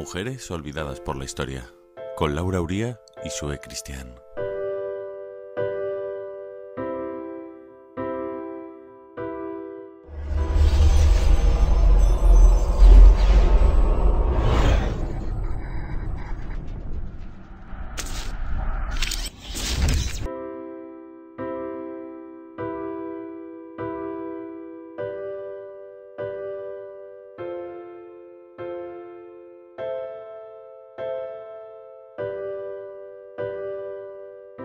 Mujeres olvidadas por la historia, con Laura Uría y Sue Cristian.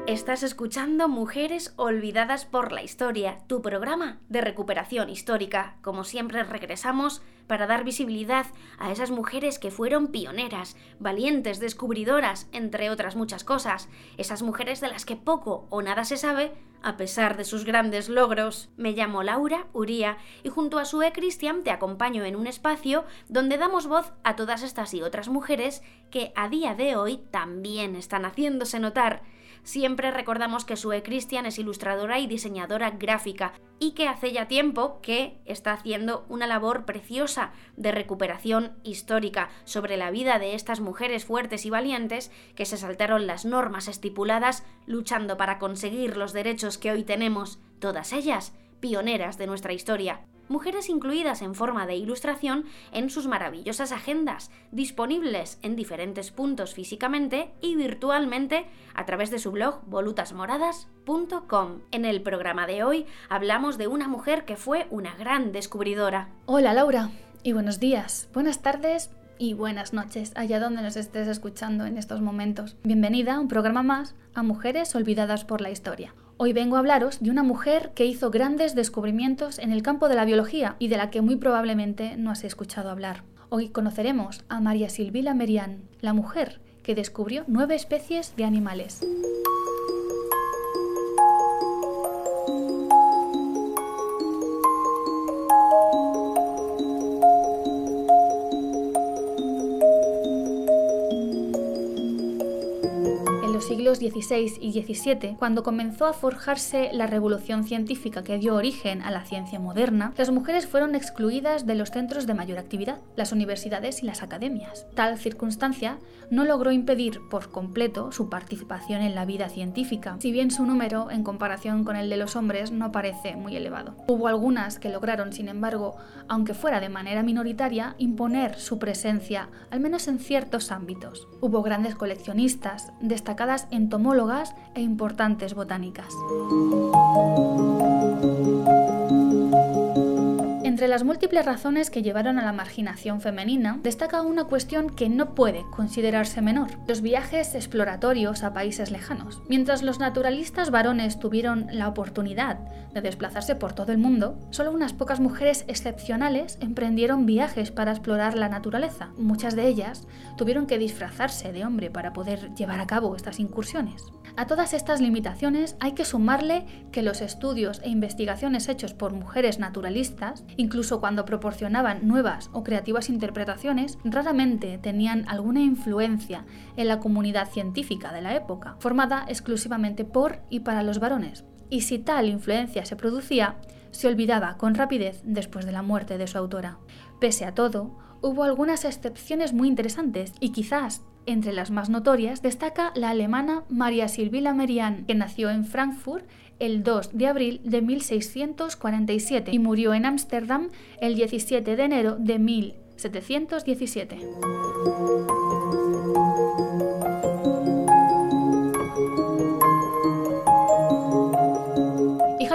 Estás escuchando Mujeres Olvidadas por la Historia, tu programa de recuperación histórica. Como siempre regresamos para dar visibilidad a esas mujeres que fueron pioneras, valientes, descubridoras, entre otras muchas cosas. Esas mujeres de las que poco o nada se sabe, a pesar de sus grandes logros. Me llamo Laura Uría y junto a Sue Cristian te acompaño en un espacio donde damos voz a todas estas y otras mujeres que a día de hoy también están haciéndose notar Siempre recordamos que Sue Christian es ilustradora y diseñadora gráfica y que hace ya tiempo que está haciendo una labor preciosa de recuperación histórica sobre la vida de estas mujeres fuertes y valientes que se saltaron las normas estipuladas luchando para conseguir los derechos que hoy tenemos, todas ellas pioneras de nuestra historia mujeres incluidas en forma de ilustración en sus maravillosas agendas, disponibles en diferentes puntos físicamente y virtualmente a través de su blog volutasmoradas.com. En el programa de hoy hablamos de una mujer que fue una gran descubridora. Hola Laura y buenos días, buenas tardes y buenas noches allá donde nos estés escuchando en estos momentos. Bienvenida a un programa más a Mujeres Olvidadas por la Historia. Hoy vengo a hablaros de una mujer que hizo grandes descubrimientos en el campo de la biología y de la que muy probablemente no has escuchado hablar. Hoy conoceremos a María Silvila Merian, la mujer que descubrió nueve especies de animales. XVI y XVII, cuando comenzó a forjarse la revolución científica que dio origen a la ciencia moderna, las mujeres fueron excluidas de los centros de mayor actividad, las universidades y las academias. Tal circunstancia no logró impedir por completo su participación en la vida científica, si bien su número, en comparación con el de los hombres, no parece muy elevado. Hubo algunas que lograron, sin embargo, aunque fuera de manera minoritaria, imponer su presencia, al menos en ciertos ámbitos. Hubo grandes coleccionistas, destacadas entomólogas e importantes botánicas. Entre las múltiples razones que llevaron a la marginación femenina, destaca una cuestión que no puede considerarse menor, los viajes exploratorios a países lejanos. Mientras los naturalistas varones tuvieron la oportunidad de desplazarse por todo el mundo, solo unas pocas mujeres excepcionales emprendieron viajes para explorar la naturaleza. Muchas de ellas tuvieron que disfrazarse de hombre para poder llevar a cabo estas incursiones. A todas estas limitaciones hay que sumarle que los estudios e investigaciones hechos por mujeres naturalistas, incluso cuando proporcionaban nuevas o creativas interpretaciones, raramente tenían alguna influencia en la comunidad científica de la época, formada exclusivamente por y para los varones. Y si tal influencia se producía, se olvidaba con rapidez después de la muerte de su autora. Pese a todo, hubo algunas excepciones muy interesantes y quizás entre las más notorias destaca la alemana María Silvila Merian, que nació en Frankfurt el 2 de abril de 1647 y murió en Ámsterdam el 17 de enero de 1717.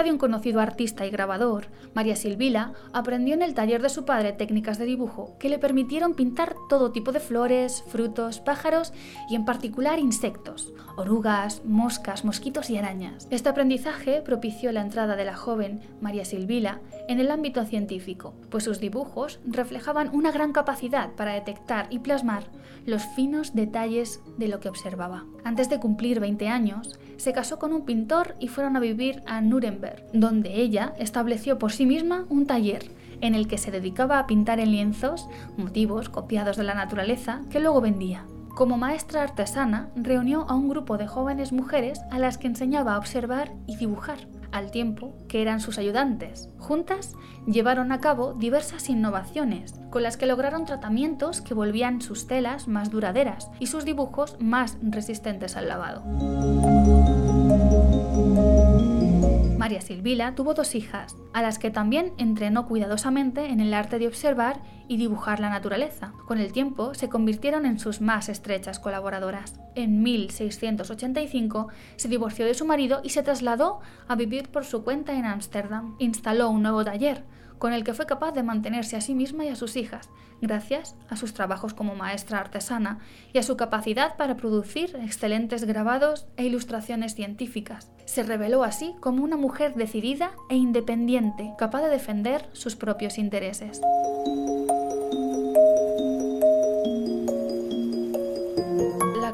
De un conocido artista y grabador, María Silvila aprendió en el taller de su padre técnicas de dibujo que le permitieron pintar todo tipo de flores, frutos, pájaros y en particular insectos, orugas, moscas, mosquitos y arañas. Este aprendizaje propició la entrada de la joven María Silvila en el ámbito científico, pues sus dibujos reflejaban una gran capacidad para detectar y plasmar los finos detalles de lo que observaba. Antes de cumplir 20 años, se casó con un pintor y fueron a vivir a Nuremberg, donde ella estableció por sí misma un taller en el que se dedicaba a pintar en lienzos motivos copiados de la naturaleza que luego vendía. Como maestra artesana, reunió a un grupo de jóvenes mujeres a las que enseñaba a observar y dibujar. Al tiempo que eran sus ayudantes. Juntas llevaron a cabo diversas innovaciones, con las que lograron tratamientos que volvían sus telas más duraderas y sus dibujos más resistentes al lavado. María Silvila tuvo dos hijas, a las que también entrenó cuidadosamente en el arte de observar y dibujar la naturaleza. Con el tiempo se convirtieron en sus más estrechas colaboradoras. En 1685 se divorció de su marido y se trasladó a vivir por su cuenta en Ámsterdam. Instaló un nuevo taller, con el que fue capaz de mantenerse a sí misma y a sus hijas, gracias a sus trabajos como maestra artesana y a su capacidad para producir excelentes grabados e ilustraciones científicas. Se reveló así como una mujer decidida e independiente, capaz de defender sus propios intereses.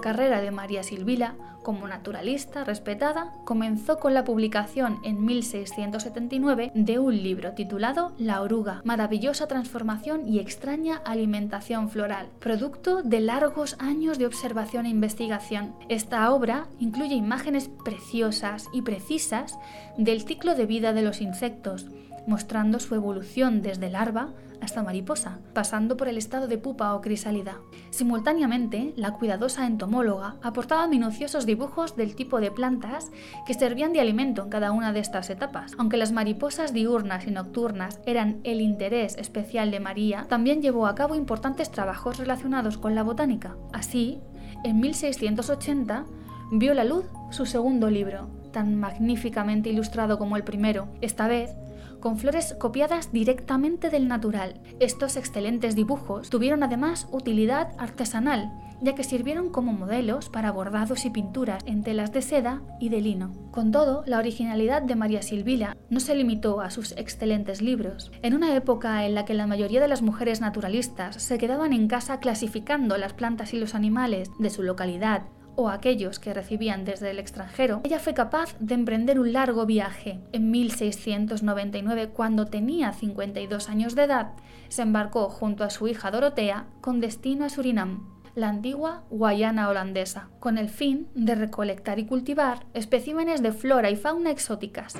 Carrera de María Silvila como naturalista respetada, comenzó con la publicación en 1679 de un libro titulado La oruga, maravillosa transformación y extraña alimentación floral, producto de largos años de observación e investigación. Esta obra incluye imágenes preciosas y precisas del ciclo de vida de los insectos, mostrando su evolución desde larva hasta mariposa, pasando por el estado de pupa o crisálida. Simultáneamente, la cuidadosa entomóloga aportaba minuciosos dibujos del tipo de plantas que servían de alimento en cada una de estas etapas. Aunque las mariposas diurnas y nocturnas eran el interés especial de María, también llevó a cabo importantes trabajos relacionados con la botánica. Así, en 1680 vio la luz su segundo libro, tan magníficamente ilustrado como el primero. Esta vez con flores copiadas directamente del natural. Estos excelentes dibujos tuvieron además utilidad artesanal, ya que sirvieron como modelos para bordados y pinturas en telas de seda y de lino. Con todo, la originalidad de María Silvila no se limitó a sus excelentes libros. En una época en la que la mayoría de las mujeres naturalistas se quedaban en casa clasificando las plantas y los animales de su localidad o aquellos que recibían desde el extranjero, ella fue capaz de emprender un largo viaje. En 1699, cuando tenía 52 años de edad, se embarcó junto a su hija Dorotea con destino a Surinam, la antigua Guayana holandesa, con el fin de recolectar y cultivar especímenes de flora y fauna exóticas.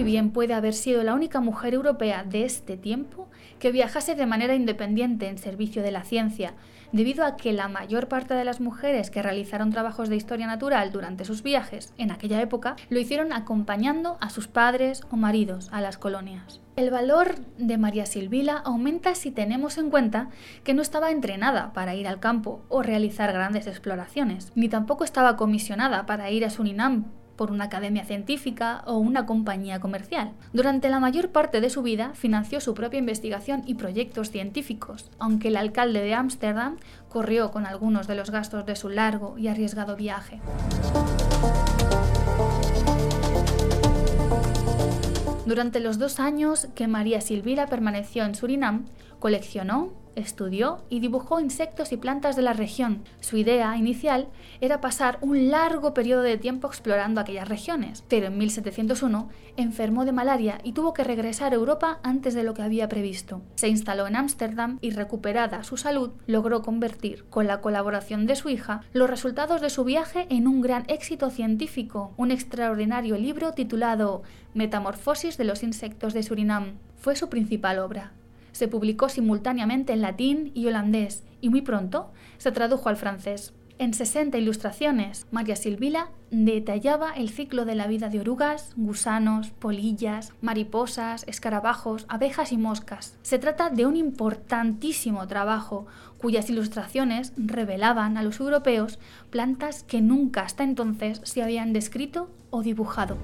Muy bien puede haber sido la única mujer europea de este tiempo que viajase de manera independiente en servicio de la ciencia, debido a que la mayor parte de las mujeres que realizaron trabajos de historia natural durante sus viajes en aquella época lo hicieron acompañando a sus padres o maridos a las colonias. El valor de María Silvila aumenta si tenemos en cuenta que no estaba entrenada para ir al campo o realizar grandes exploraciones, ni tampoco estaba comisionada para ir a Surinam por una academia científica o una compañía comercial. Durante la mayor parte de su vida financió su propia investigación y proyectos científicos, aunque el alcalde de Ámsterdam corrió con algunos de los gastos de su largo y arriesgado viaje. Durante los dos años que María Silvira permaneció en Surinam, coleccionó, estudió y dibujó insectos y plantas de la región. Su idea inicial era pasar un largo periodo de tiempo explorando aquellas regiones, pero en 1701 enfermó de malaria y tuvo que regresar a Europa antes de lo que había previsto. Se instaló en Ámsterdam y recuperada su salud, logró convertir, con la colaboración de su hija, los resultados de su viaje en un gran éxito científico, un extraordinario libro titulado Metamorfosis de los insectos de Surinam. Fue su principal obra se publicó simultáneamente en latín y holandés y muy pronto se tradujo al francés. En 60 ilustraciones, María Silvila detallaba el ciclo de la vida de orugas, gusanos, polillas, mariposas, escarabajos, abejas y moscas. Se trata de un importantísimo trabajo cuyas ilustraciones revelaban a los europeos plantas que nunca hasta entonces se habían descrito o dibujado.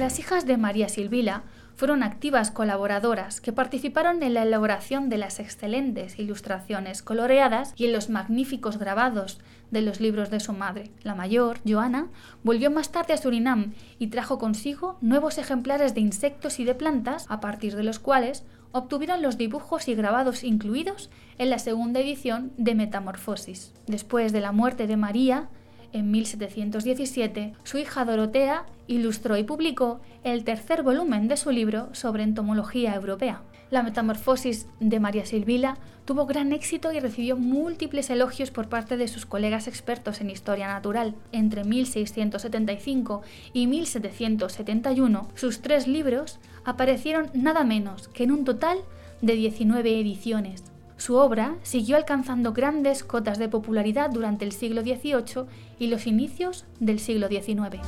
Las hijas de María Silvila fueron activas colaboradoras que participaron en la elaboración de las excelentes ilustraciones coloreadas y en los magníficos grabados de los libros de su madre. La mayor, Joana, volvió más tarde a Surinam y trajo consigo nuevos ejemplares de insectos y de plantas, a partir de los cuales obtuvieron los dibujos y grabados incluidos en la segunda edición de Metamorfosis. Después de la muerte de María, en 1717, su hija Dorotea ilustró y publicó el tercer volumen de su libro sobre entomología europea. La metamorfosis de María Silvila tuvo gran éxito y recibió múltiples elogios por parte de sus colegas expertos en historia natural. Entre 1675 y 1771, sus tres libros aparecieron nada menos que en un total de 19 ediciones. Su obra siguió alcanzando grandes cotas de popularidad durante el siglo XVIII y los inicios del siglo XIX.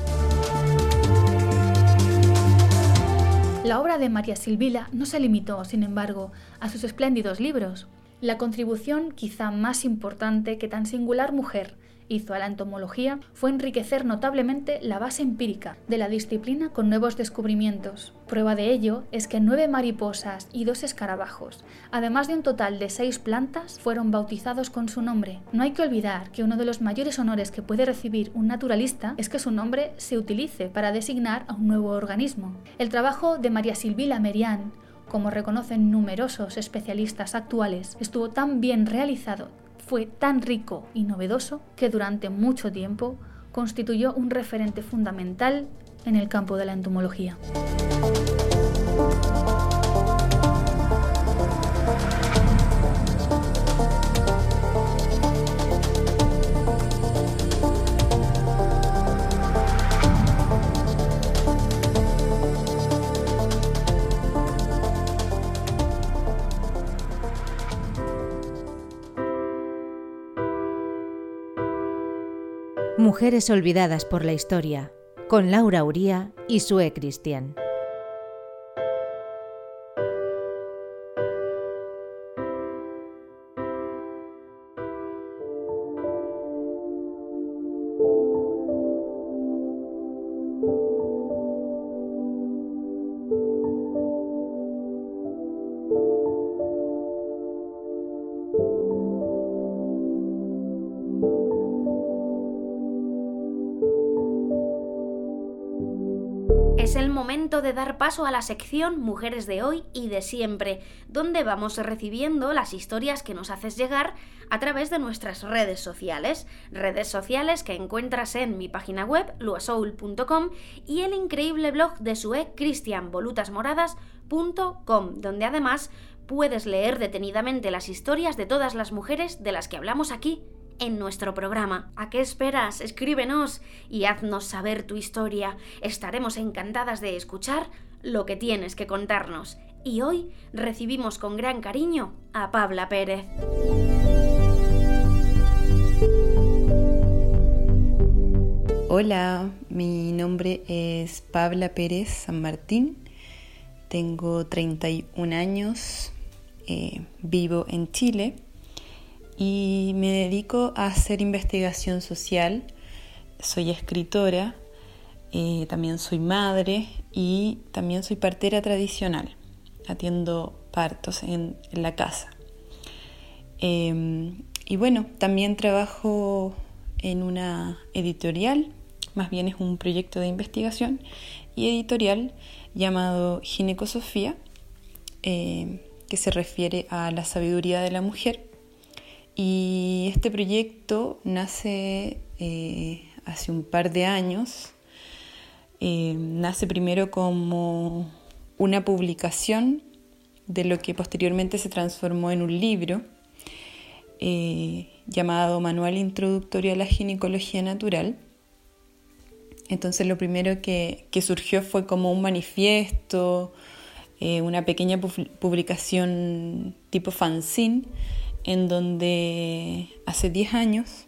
La obra de María Silvila no se limitó, sin embargo, a sus espléndidos libros. La contribución quizá más importante que tan singular mujer hizo a la entomología fue enriquecer notablemente la base empírica de la disciplina con nuevos descubrimientos. Prueba de ello es que nueve mariposas y dos escarabajos, además de un total de seis plantas, fueron bautizados con su nombre. No hay que olvidar que uno de los mayores honores que puede recibir un naturalista es que su nombre se utilice para designar a un nuevo organismo. El trabajo de María Silvila Merian como reconocen numerosos especialistas actuales, estuvo tan bien realizado fue tan rico y novedoso que durante mucho tiempo constituyó un referente fundamental en el campo de la entomología. Mujeres olvidadas por la historia, con Laura Uría y Sue Cristian. De dar paso a la sección Mujeres de hoy y de siempre, donde vamos recibiendo las historias que nos haces llegar a través de nuestras redes sociales, redes sociales que encuentras en mi página web luasoul.com y el increíble blog de Sue cristianvolutasmoradas.com, donde además puedes leer detenidamente las historias de todas las mujeres de las que hablamos aquí en nuestro programa. ¿A qué esperas? Escríbenos y haznos saber tu historia. Estaremos encantadas de escuchar lo que tienes que contarnos. Y hoy recibimos con gran cariño a Pabla Pérez. Hola, mi nombre es Pabla Pérez San Martín, tengo 31 años, eh, vivo en Chile y me dedico a hacer investigación social. Soy escritora, eh, también soy madre y también soy partera tradicional. Atiendo partos en, la casa. Em, y bueno, también trabajo en una editorial, más bien es un proyecto de investigación y editorial llamado Ginecosofía, eh, que se refiere a la sabiduría de la mujer y este proyecto nace eh, hace un par de años. Eh, nace primero como una publicación de lo que posteriormente se transformó en un libro eh, llamado Manual Introductorio a la Ginecología Natural. Entonces lo primero que, que surgió fue como un manifiesto, una pequeña publicación tipo fanzine en donde hace 10 años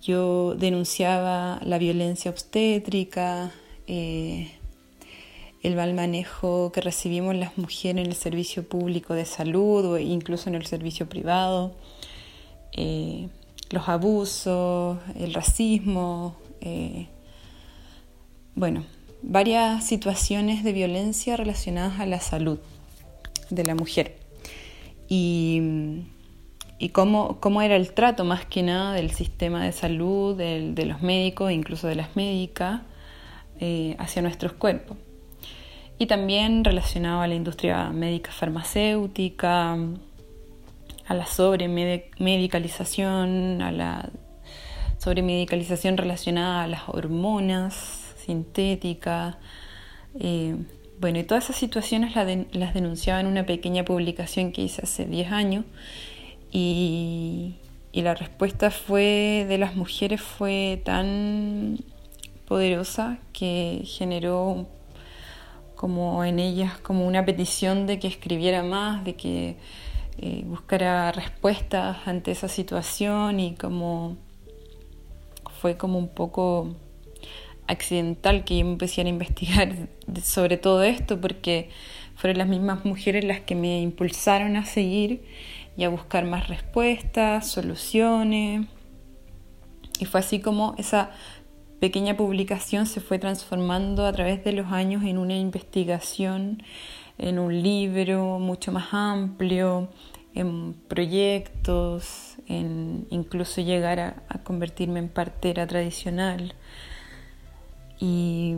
yo denunciaba la violencia obstétrica, eh, el mal manejo que recibimos las mujeres en el servicio público de salud o incluso en el servicio privado, eh, los abusos, el racismo, eh, bueno, varias situaciones de violencia relacionadas a la salud de la mujer. Y y cómo, cómo, era el trato más que nada del sistema de salud, de los médicos, incluso de las médicas, eh, hacia nuestros cuerpos. y también relacionado a la industria médica farmacéutica, a la sobremedicalización, a la sobremedicalización relacionada a las hormonas sintéticas. Eh, bueno, y todas esas situaciones las denunciaba en una pequeña publicación que hice hace 10 años y, la respuesta fue de las mujeres fue tan poderosa que generó como en ellas como una petición de que escribiera más, de que eh, buscara respuestas ante esa situación y como fue como un poco accidental que yo empecé a investigar sobre todo esto porque fueron las mismas mujeres las que me impulsaron a seguir y a buscar más respuestas, soluciones. Y fue así como esa pequeña publicación se fue transformando a través de los años en una investigación, en un libro mucho más amplio, en proyectos, en incluso llegar a, convertirme en partera tradicional. Y,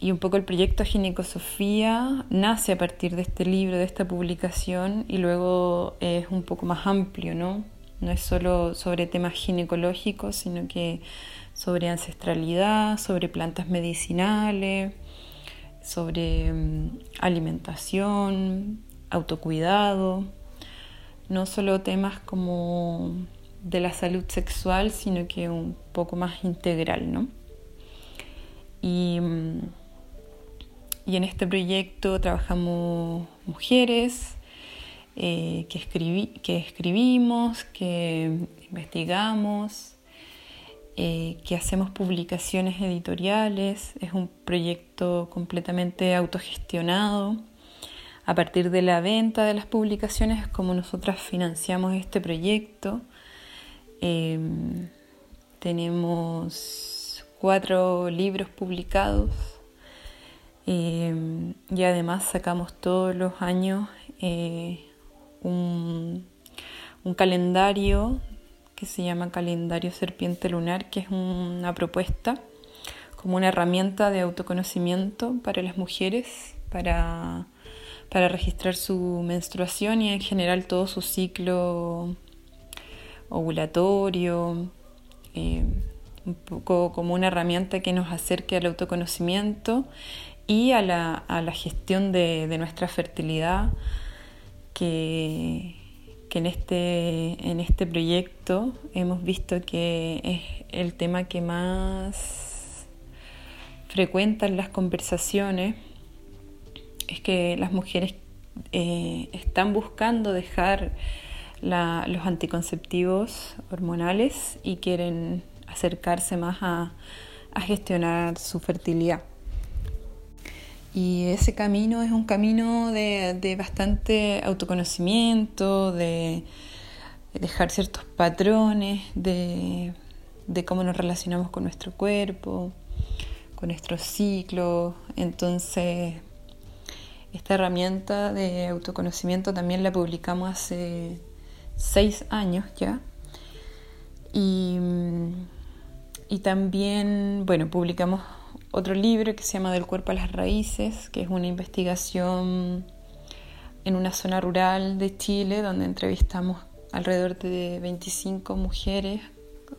y, un poco el proyecto Ginecosofía nace a partir de este libro, de esta publicación, y luego es un poco más amplio, ¿no? No es solo sobre temas ginecológicos, sino que sobre ancestralidad, sobre plantas medicinales, sobre mm, alimentación, autocuidado, no solo temas como de la salud sexual, sino que un poco más integral, ¿no? Y, mm, y en este proyecto trabajamos mujeres eh, que, escribimos, que investigamos, eh, que hacemos publicaciones editoriales, es un proyecto completamente autogestionado. A partir de la venta de las publicaciones es como nosotras financiamos este proyecto. Em, tenemos cuatro libros publicados em, y además sacamos todos los años eh, un, calendario que se llama Calendario Serpiente Lunar, que es una propuesta como una herramienta de autoconocimiento para las mujeres, para, registrar su menstruación y en general todo su ciclo ovulatorio, eh, un poco como una herramienta que nos acerque al autoconocimiento y a la, gestión de, de nuestra fertilidad, que, que en este, en este proyecto hemos visto que es el tema que más frecuentan las conversaciones, es que las mujeres eh, están buscando dejar los anticonceptivos hormonales y quieren acercarse más a gestionar su fertilidad. Y ese camino es un camino de, bastante autoconocimiento, de, dejar ciertos patrones, de, cómo nos relacionamos con nuestro cuerpo, con nuestro ciclo. Entonces, esta herramienta de autoconocimiento también la publicamos hace seis años ya. Y, y también, bueno, publicamos otro libro que se llama Del cuerpo a las raíces, que es una investigación en una zona rural de Chile donde entrevistamos alrededor de 25 mujeres,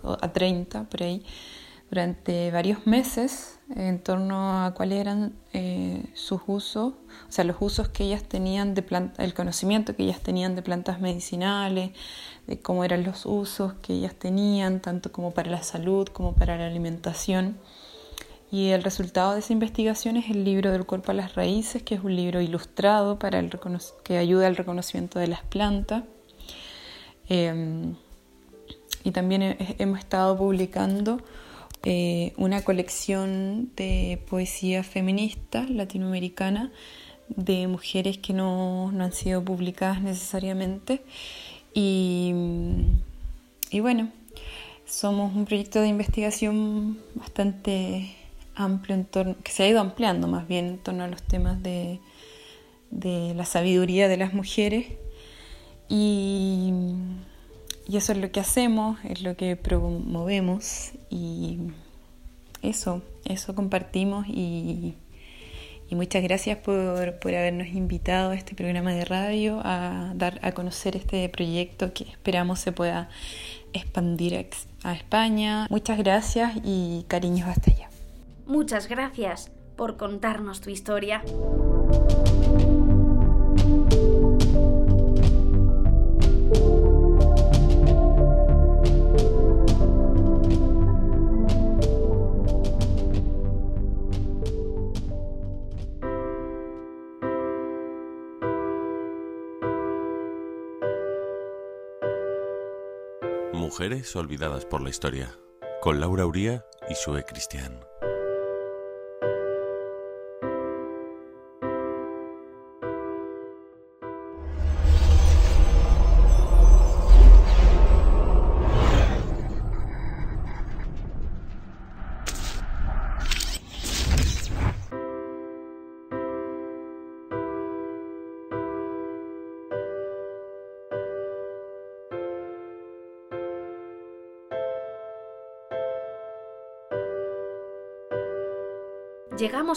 a 30 por ahí, durante varios meses en torno a cuáles eran eh, sus usos, o sea, los usos que ellas tenían de planta, el conocimiento que ellas tenían de plantas medicinales, de cómo eran los usos que ellas tenían, tanto como para la salud como para la alimentación. Y el resultado de esa investigación es el libro del cuerpo a las raíces, que es un libro ilustrado para el que ayuda al reconocimiento de las plantas. Em, y también hemos estado publicando eh, una colección de poesía feminista latinoamericana de mujeres que no, no han sido publicadas necesariamente. Y, y bueno, somos un proyecto de investigación bastante amplio en torno, que se ha ido ampliando más bien en torno a los temas de, la sabiduría de las mujeres. Y, eso es lo que hacemos, es lo que promovemos y eso, eso compartimos y, Y muchas gracias por, por habernos invitado a este programa de radio a dar a conocer este proyecto que esperamos se pueda expandir a España. Muchas gracias y cariños hasta allá. Muchas gracias por contarnos tu historia. Mujeres olvidadas por la historia, con Laura Uría y Sue Cristian.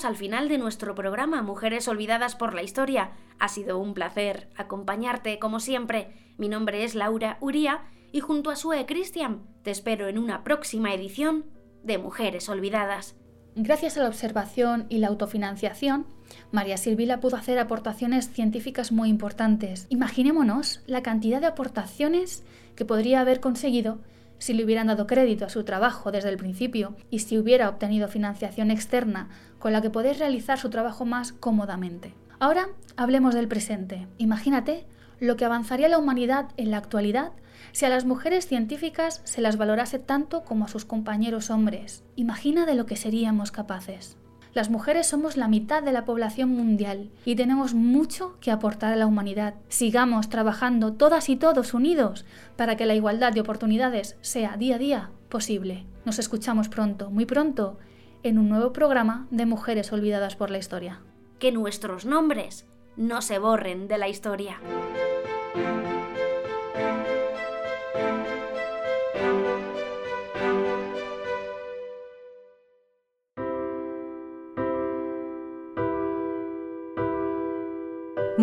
Al final de nuestro programa Mujeres Olvidadas por la Historia. Ha sido un placer acompañarte como siempre. Mi nombre es Laura Uría y junto a Sue Cristian te espero en una próxima edición de Mujeres Olvidadas. Gracias a la observación y la autofinanciación, María Silvila pudo hacer aportaciones científicas muy importantes. Imaginémonos la cantidad de aportaciones que podría haber conseguido si le hubieran dado crédito a su trabajo desde el principio y si hubiera obtenido financiación externa con la que poder realizar su trabajo más cómodamente. Ahora hablemos del presente. Imagínate lo que avanzaría la humanidad en la actualidad si a las mujeres científicas se las valorase tanto como a sus compañeros hombres. Imagina de lo que seríamos capaces. Las mujeres somos la mitad de la población mundial y tenemos mucho que aportar a la humanidad. Sigamos trabajando todas y todos unidos para que la igualdad de oportunidades sea día a día posible. Nos escuchamos pronto, muy pronto, en un nuevo programa de Mujeres Olvidadas por la Historia. Que nuestros nombres no se borren de la historia.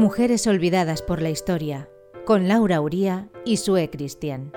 Mujeres olvidadas por la historia, con Laura Uría y Sue Cristian.